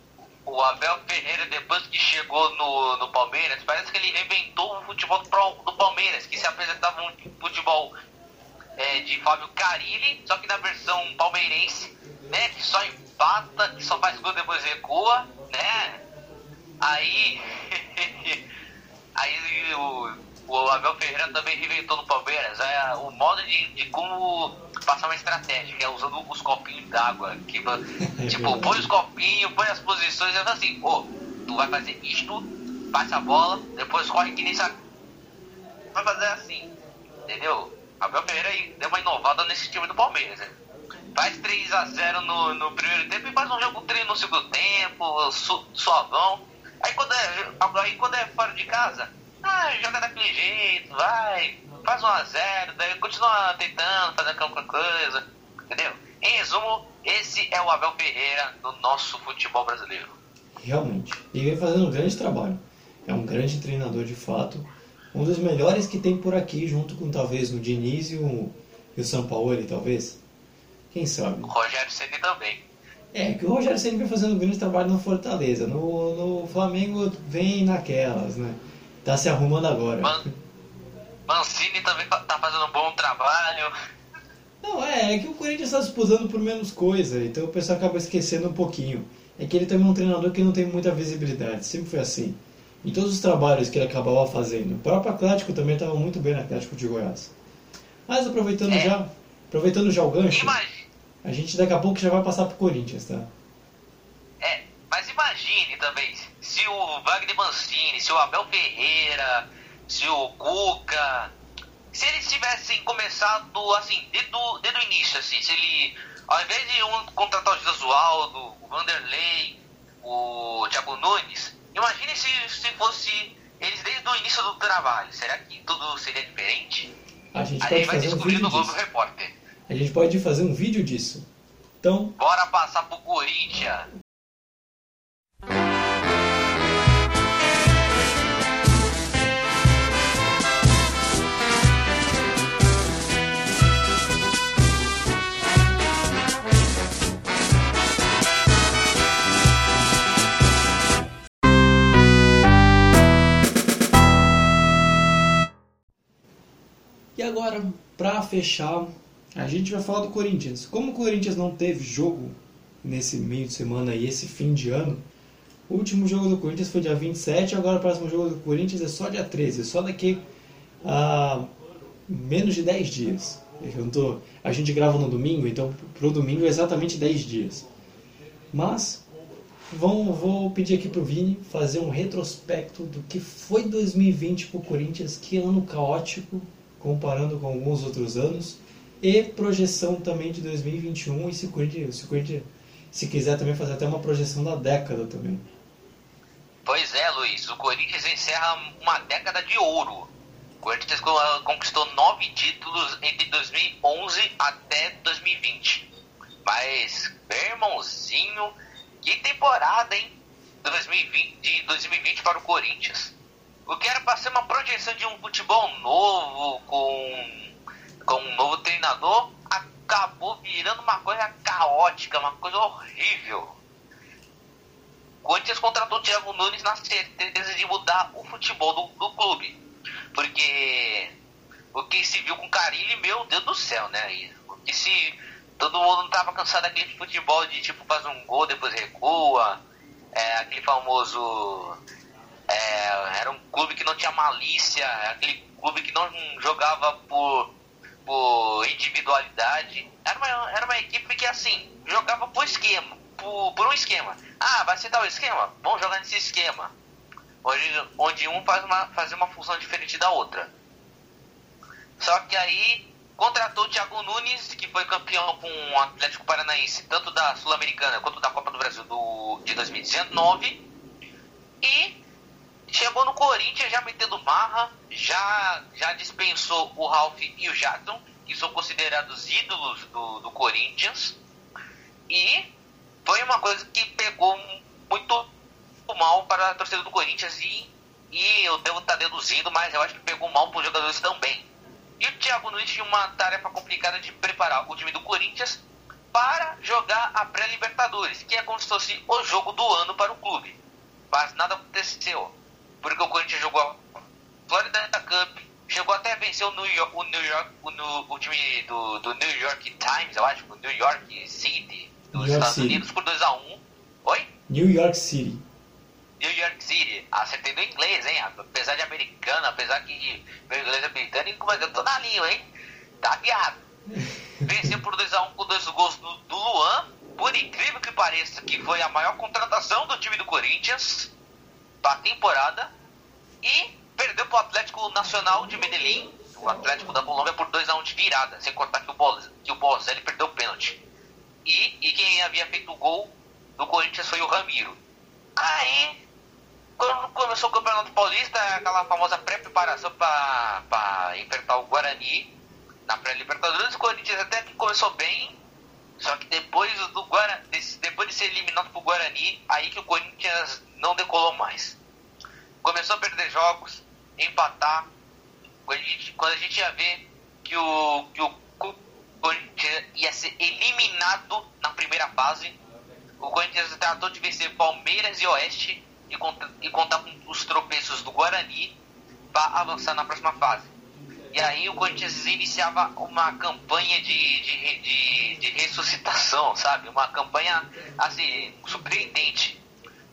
o Abel Ferreira, depois que chegou no, no Palmeiras, parece que ele reinventou o futebol do Palmeiras, que se apresentava um futebol é, de Fábio Carilli, só que na versão palmeirense, né? Que só empata, que só faz gol depois recua, né? Aí. [LAUGHS] aí o, o Abel Ferreira também reinventou no Palmeiras é, o modo de, de como passar uma estratégia, que é usando os copinhos d'água. Que, [LAUGHS] tipo, põe os copinhos, põe as posições e fala assim, ô, tu vai fazer isto, passa a bola, depois corre que nem sabe. Vai fazer assim, entendeu? Abel Ferreira aí deu uma inovada nesse time do Palmeiras, né? Faz 3x0 no, no primeiro tempo e faz um jogo treino no segundo tempo, su, suavão. Aí quando, é, aí quando é fora de casa, ah, joga daquele jeito, vai, faz 1x0, daí continua tentando fazer alguma coisa, entendeu? Em resumo, esse é o Abel Ferreira do nosso futebol brasileiro. Realmente. E vem fazendo um grande trabalho. É um grande treinador de fato. Um dos melhores que tem por aqui, junto com talvez o Diniz e o, e o Sampaoli, talvez. Quem sabe? O Rogério Ceni também. É, que o Rogério sempre vem fazendo um grande trabalho no Fortaleza. No, no Flamengo vem naquelas, né? Tá se arrumando agora. Man, Mancini também tá fazendo um bom trabalho. Não, é, é que o Corinthians está disputando por menos coisa, então o pessoal acaba esquecendo um pouquinho. É que ele também é um treinador que não tem muita visibilidade, sempre foi assim. Em todos os trabalhos que ele acabava fazendo. O próprio Atlético também estava muito bem no Atlético de Goiás. Mas aproveitando É. já, aproveitando já o gancho, Imagine, a gente daqui a pouco já vai passar pro Corinthians, tá? é, mas imagine também, se o Wagner Mancini, se o Abel Ferreira, se o Cuca, se eles tivessem começado assim, desde o, desde o início, assim, se ele, ao invés de um contratar o Jesualdo, o Vanderlei, o Thiago Nunes, imagine se, se fosse eles desde o início do trabalho. Será que tudo seria diferente? A gente A pode gente vai fazer um descobrir vídeo no Globo disso. Repórter. A gente pode fazer um vídeo disso. Então, Bora passar pro Corinthians. Agora, para fechar A gente vai falar do Corinthians. Como o Corinthians não teve jogo nesse meio de semana e esse fim de ano, o último jogo do Corinthians foi dia 27, agora o próximo jogo do Corinthians é só dia 13, é só daqui a menos de 10 dias. Tô, a gente grava no domingo, então pro domingo é exatamente 10 dias. Mas vão, vou pedir aqui pro Vini fazer um retrospecto do que foi 2020 pro Corinthians, que ano caótico, comparando com alguns outros anos, e projeção também de 2021 e se se, se quiser também fazer até uma projeção da década também. Pois é, Luiz, o Corinthians encerra uma década de ouro. O Corinthians conquistou nove títulos entre 2011 até 2020. Mas, irmãozinho, que temporada, hein? 2020, de 2020 para o Corinthians. O que era para ser uma projeção de um futebol novo, com, com um novo treinador, acabou virando uma coisa caótica, uma coisa horrível. Corinthians contratou o Thiago Nunes na certeza de mudar o futebol do, do clube. Porque o que se viu com Carilli, meu Deus do céu, né? O que se. Todo mundo tava cansado daquele futebol de tipo faz um gol, depois recua. É, aquele famoso. É, era um clube que não tinha malícia, aquele clube que não jogava por, por individualidade. Era uma, era uma equipe que assim, jogava por esquema, por, por um esquema. Ah, vai ser tal esquema? Vamos jogar nesse esquema. Onde, onde um faz uma, fazer uma função diferente da outra. Só que aí contratou o Thiago Nunes, que foi campeão com o Atlético Paranaense, tanto da Sul-Americana quanto da Copa do Brasil do, de 2019. E chegou no Corinthians já metendo marra, já, já dispensou o Ralf e o Jadon, que são considerados ídolos do, do Corinthians. E foi uma coisa que pegou muito mal para a torcida do Corinthians e, e eu devo estar deduzindo, mas eu acho que pegou mal para os jogadores também. E o Thiago Nunes tinha uma tarefa complicada de preparar o time do Corinthians para jogar a pré-Libertadores, que é como se fosse o jogo do ano para o clube. Mas nada aconteceu, porque o Corinthians jogou a Florida Cup, chegou até a vencer o New York, o, New York, o, o time do, do New York Times, eu acho, o New York City, dos York Estados City. Unidos por 2x1. Oi? New York City. New York City. Acertei no inglês, hein? Apesar de americano, apesar que meu inglês é britânico, mas eu tô na língua, hein? Tá viado. [LAUGHS] Venceu por 2x1 com dois gols do, do Luan. Por incrível que pareça, que foi a maior contratação do time do Corinthians pra temporada. E perdeu pro Atlético Nacional de Medellín, o Atlético da Colômbia, por 2x1 de virada, sem contar que o, Bol que o Bozelli perdeu o pênalti. E, e quem havia feito o gol do Corinthians foi o Ramiro. Aí, quando começou o Campeonato Paulista, aquela famosa pré-preparação para enfrentar o Guarani na pré-Libertadores, o Corinthians até que começou bem, só que depois do Guarani, depois de ser eliminado pro Guarani, aí que o Corinthians não decolou mais. Começou a perder jogos, empatar. Quando a gente, quando a gente ia ver que o, que o Corinthians ia ser eliminado na primeira fase, o Corinthians tratou de vencer Palmeiras e Oeste e, e contar com os tropeços do Guarani para avançar na próxima fase. E aí o Corinthians iniciava uma campanha de, de, de, de ressuscitação, sabe? Uma campanha assim, surpreendente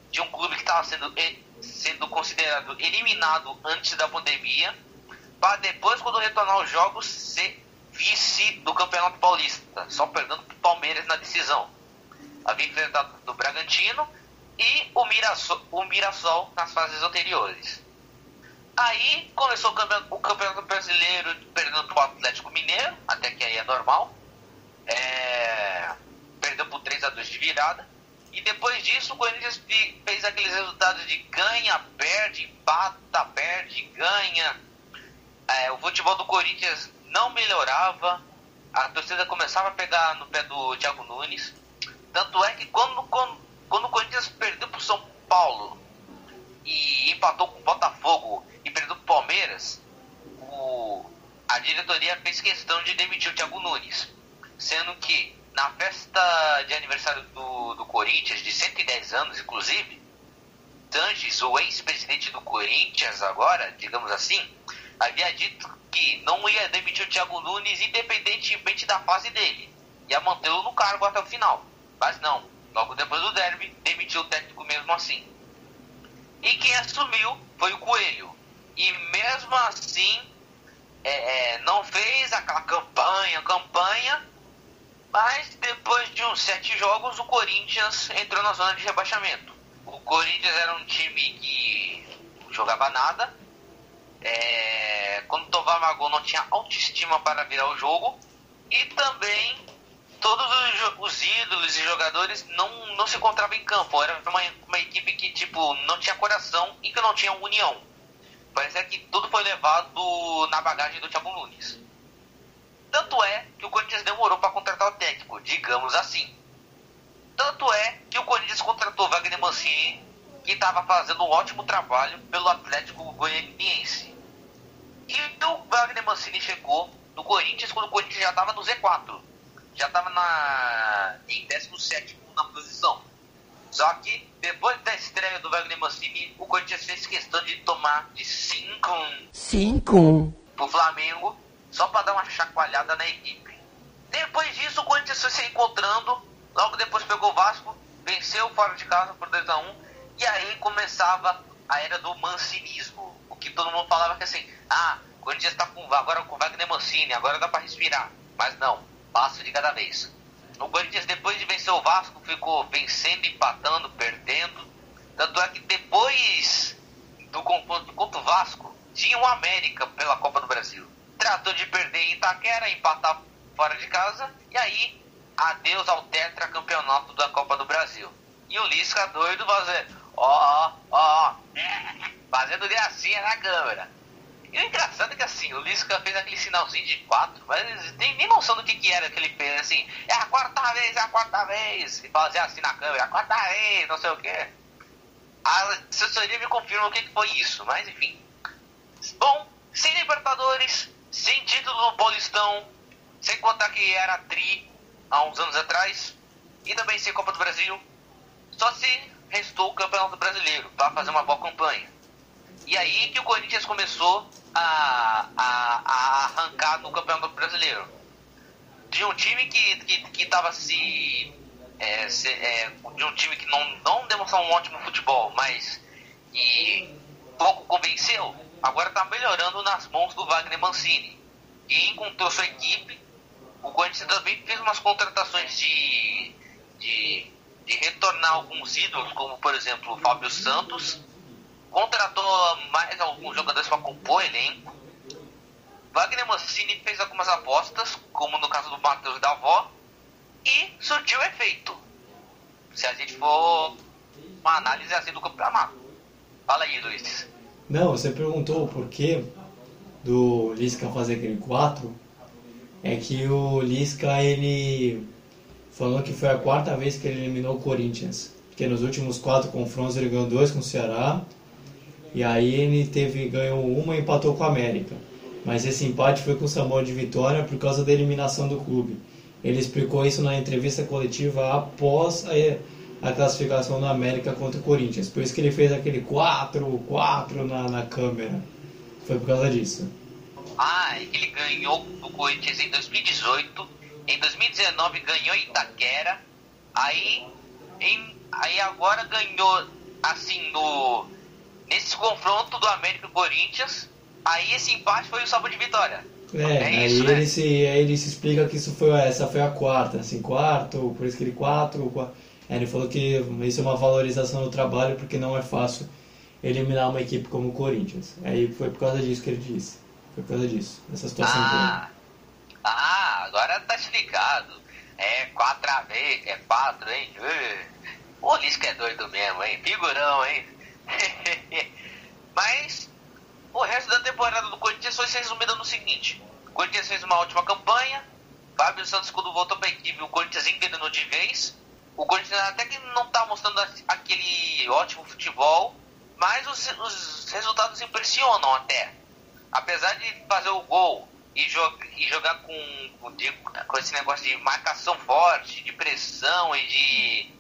de um clube que estava sendo, sendo considerado eliminado antes da pandemia, para depois, quando retornar aos jogos, ser vice do Campeonato Paulista, só perdendo para o Palmeiras na decisão. Havia enfrentado o Bragantino e o Mirassol, o Mirassol nas fases anteriores. Aí começou o campeonato, o campeonato brasileiro perdendo para o Atlético Mineiro, até que aí é normal. É, perdeu por 3 a 2 de virada. E depois disso o Corinthians fez aqueles resultados de ganha, perde, empata, perde, ganha. É, o futebol do Corinthians não melhorava. A torcida começava a pegar no pé do Thiago Nunes. Tanto é que quando, quando, quando o Corinthians perdeu para o São Paulo e empatou com o Botafogo e perdeu Palmeiras, o, a diretoria fez questão de demitir o Thiago Nunes. Sendo que na festa de aniversário do, do Corinthians, de 110 anos inclusive, Sanches, o ex-presidente do Corinthians agora, digamos assim, havia dito que não ia demitir o Thiago Nunes independentemente da fase dele. Ia mantê-lo no cargo até o final. Mas não, logo depois do derby, demitiu o técnico mesmo assim. E quem assumiu foi o Coelho. E mesmo assim, é, é, não fez aquela campanha, campanha, mas depois de uns sete jogos, o Corinthians entrou na zona de rebaixamento. O Corinthians era um time que jogava nada. É, quando tomava gol não tinha autoestima para virar o jogo. E também todos os, os ídolos e jogadores não, não se encontravam em campo. Era uma, uma equipe que tipo não tinha coração e que não tinha união. Parece que tudo foi levado na bagagem do Thiago Nunes. Tanto é que o Corinthians demorou para contratar o técnico, digamos assim. Tanto é que o Corinthians contratou Wagner Mancini, que estava fazendo um ótimo trabalho pelo Atlético Goianiense. E o Wagner Mancini chegou no Corinthians quando o Corinthians já estava no Z4. Já estava na em 17 na posição. Só que depois da estreia do Wagner Mancini, o Corinthians fez questão de tomar de 5 cinco, pro Flamengo, só para dar uma chacoalhada na equipe. Depois disso, o Corinthians foi se encontrando, logo depois pegou o Vasco, venceu fora de casa por 2 a 1 e aí começava a era do mancinismo. O que todo mundo falava que assim, ah, o Corinthians está com, agora com Wagner Mancini, agora dá para respirar. Mas não, passo de cada vez. O Corinthians, depois de vencer o Vasco, ficou vencendo, empatando, perdendo. Tanto é que depois do confronto contra o Vasco, tinha o América pela Copa do Brasil. Tratou de perder em Itaquera, empatar fora de casa, e aí, adeus ao tetracampeonato da Copa do Brasil. E o Lisca doido fazendo, ó, ó, [LAUGHS] fazendo gracinha na câmera. E o engraçado é que assim, o Lisca fez aquele sinalzinho de quatro, mas tem nem noção do que, que era que ele fez, assim, é a quarta vez, é a quarta vez, e fazia assim na câmera, a quarta vez, não sei o quê. A assessoria me confirma o que, que foi isso, mas enfim. Bom, sem Libertadores, sem título Paulistão, sem contar que era tri há uns anos atrás, e também sem Copa do Brasil, só se restou o Campeonato Brasileiro para fazer uma boa campanha. E aí que o Corinthians começou a, a, a arrancar no Campeonato Brasileiro. De um time que que que estava se, é, se é, de um time que não não demonstrou um ótimo futebol, mas que pouco convenceu. Agora está melhorando nas mãos do Wagner Mancini e encontrou sua equipe. O Corinthians também fez umas contratações de, de, de retornar alguns ídolos, como por exemplo o Fábio Santos, contratou mais alguns jogadores para compor o elenco. Wagner Mancini fez algumas apostas, como no caso do Matheus Davó, e surtiu efeito. Se a gente for uma análise assim do campeonato. Fala aí, Luiz. Não, você perguntou o porquê do Lisca fazer aquele 4. É que o Lisca, ele falou que foi a quarta vez que ele eliminou o Corinthians. Porque nos últimos quatro confrontos ele ganhou dois com o Ceará. E aí ele teve, ganhou uma e empatou com o América. Mas esse empate foi com sabor de vitória por causa da eliminação do clube. Ele explicou isso na entrevista coletiva após a, a classificação do América contra o Corinthians. Por isso que ele fez aquele 4-4 na, na câmera. Foi por causa disso. Ah, ele ganhou do Corinthians em 2018. Em 2019 ganhou Itaquera. Aí, em, aí agora ganhou assim no nesse confronto do América e Corinthians. Aí esse empate foi o sabor de vitória. É, É aí, isso, né? ele se, aí ele se explica que isso foi, essa foi a quarta, assim, quarto, por isso que ele quatro, qua- Aí ele falou que isso é uma valorização do trabalho porque não é fácil eliminar uma equipe como o Corinthians. Aí foi por causa disso que ele disse. Foi por causa disso, dessa situação Ah, ah, agora tá explicado. É quatro a vez, é quatro, hein? O Lisca é doido mesmo, hein? Figurão, hein? [LAUGHS] Mas o resto da temporada do Corinthians foi resumida no seguinte: o Corinthians fez uma ótima campanha. Fábio Santos, quando voltou para a equipe, o Corinthians envenenou de vez. O Corinthians até que não tá mostrando aquele ótimo futebol, mas os, os resultados impressionam até. Apesar de fazer o gol e, jo e jogar com, com esse negócio de marcação forte, de pressão e de,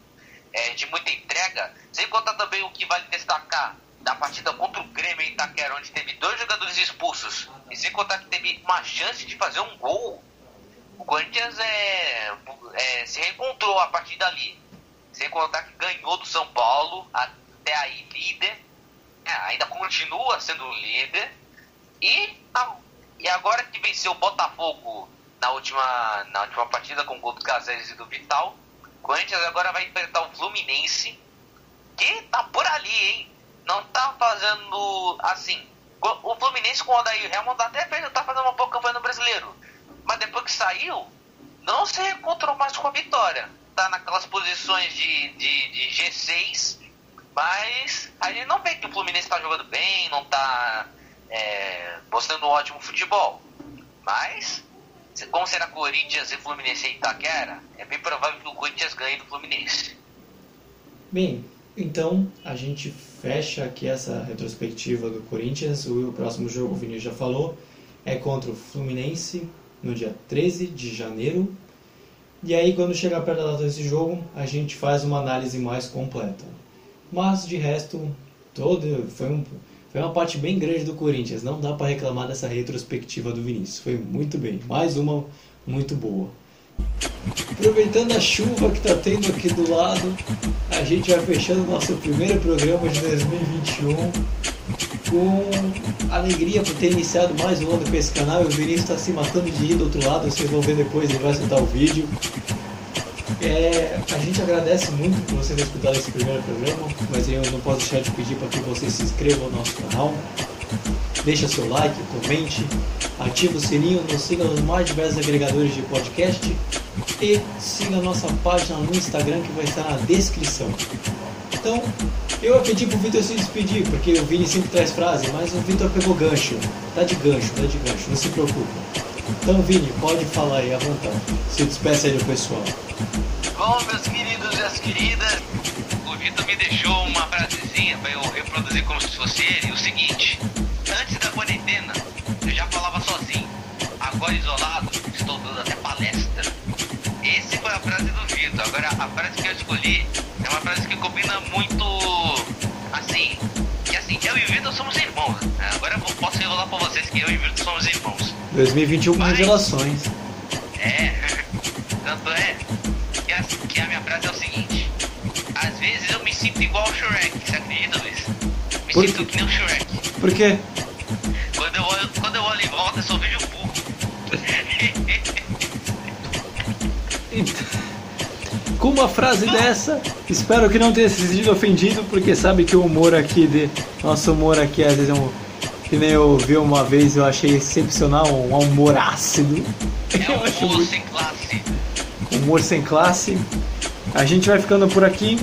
é, de muita entrega, sem contar também o que vale destacar, da partida contra o Grêmio em Itaquera, onde teve dois jogadores expulsos, e sem contar que teve uma chance de fazer um gol, o Corinthians é, é, se reencontrou a partir dali. Sem contar que ganhou do São Paulo, até aí líder, é, ainda continua sendo líder, e, e agora que venceu o Botafogo na última, na última partida com o gol do Caseres e do Vital, Corinthians agora vai enfrentar o Fluminense, que tá por ali, hein? Não tá fazendo assim. O Fluminense com o Odair Helmond até fez, tá fazendo uma boa campanha no brasileiro. Mas depois que saiu, não se encontrou mais com a vitória. Tá naquelas posições de, de, de G6, mas a gente não vê que o Fluminense tá jogando bem, não tá é, mostrando um ótimo futebol. Mas, como será Corinthians e Fluminense em Itaquera, é bem provável que o Corinthians ganhe do Fluminense. Bem, então a gente fecha aqui essa retrospectiva do Corinthians. O próximo jogo, o Vinícius já falou, é contra o Fluminense no dia 13 de janeiro. E aí, quando chegar perto da data desse jogo, a gente faz uma análise mais completa. Mas de resto, todo foi, um, foi uma parte bem grande do Corinthians. Não dá para reclamar dessa retrospectiva do Vinícius. Foi muito bem. Mais uma muito boa. Aproveitando a chuva que está tendo aqui do lado, a gente vai fechando o nosso primeiro programa de 2021 com alegria por ter iniciado mais um ano com esse canal. O Vinícius está se matando de rir do outro lado, vocês vão ver depois, ele vai soltar o vídeo. É, a gente agradece muito por você ter escutado esse primeiro programa, mas eu não posso deixar de pedir para que você se inscreva no nosso canal, deixa seu like, comente, ative o sininho, nos siga nos mais diversos agregadores de podcast e siga a nossa página no Instagram que vai estar na descrição. Então, eu ia pedir pro Vitor se despedir, porque o Vini sempre traz frase, mas o Vitor pegou gancho. Tá de gancho, tá de gancho, não se preocupa. Então, Vini, pode falar aí à vontade. Se despeça aí do pessoal. Bom, meus queridos e as queridas, o Vitor me deixou uma frasezinha para eu reproduzir como se fosse ele. O seguinte: antes da quarentena, eu já falava sozinho. Agora isolado, estou dando até palestra. Essa foi a frase do Vitor. Agora, a frase que eu escolhi é uma frase que combina muito, assim, que assim, eu e o Vitor somos irmãos. Agora eu posso enrolar pra vocês que eu e o Vitor somos irmãos. 2021 com Mas- revelações. Por quê? que nem o Shrek. Por quê? Quando eu olho, quando eu olho em volta, eu só vejo burro. [LAUGHS] Com uma frase dessa, espero que não tenha se sentido ofendido, porque sabe que o humor aqui, de, nosso humor aqui às vezes é um. Que nem eu vi uma vez, eu achei excepcional, um humor ácido. É um [LAUGHS] burro muito sem classe. humor sem classe. A gente vai ficando por aqui.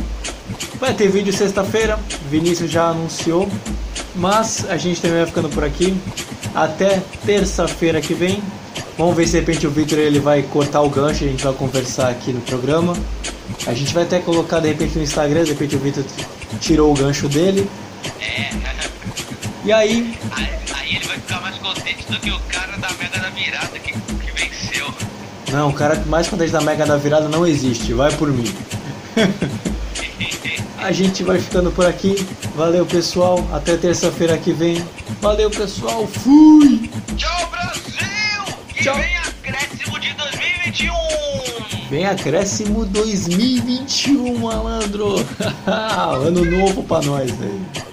Vai ter vídeo sexta-feira, Vinícius já anunciou. Mas a gente também vai ficando por aqui. Até terça-feira que vem. Vamos ver se de repente o Victor ele vai cortar o gancho, a gente vai conversar aqui no programa. A gente vai até colocar de repente no Instagram, de repente o Victor tirou o gancho dele. É. E aí, Aí, aí ele vai ficar mais contente do que o cara da Mega da Virada que, que venceu. não, o cara mais contente da Mega da Virada não existe, vai por mim. [LAUGHS] A gente vai ficando por aqui. Valeu, pessoal. Até terça-feira que vem. Valeu, pessoal. Fui! Tchau, Brasil! E Tchau. vem acréscimo de 2021! Vem acréscimo 2021, malandro. [LAUGHS] ano novo pra nós aí.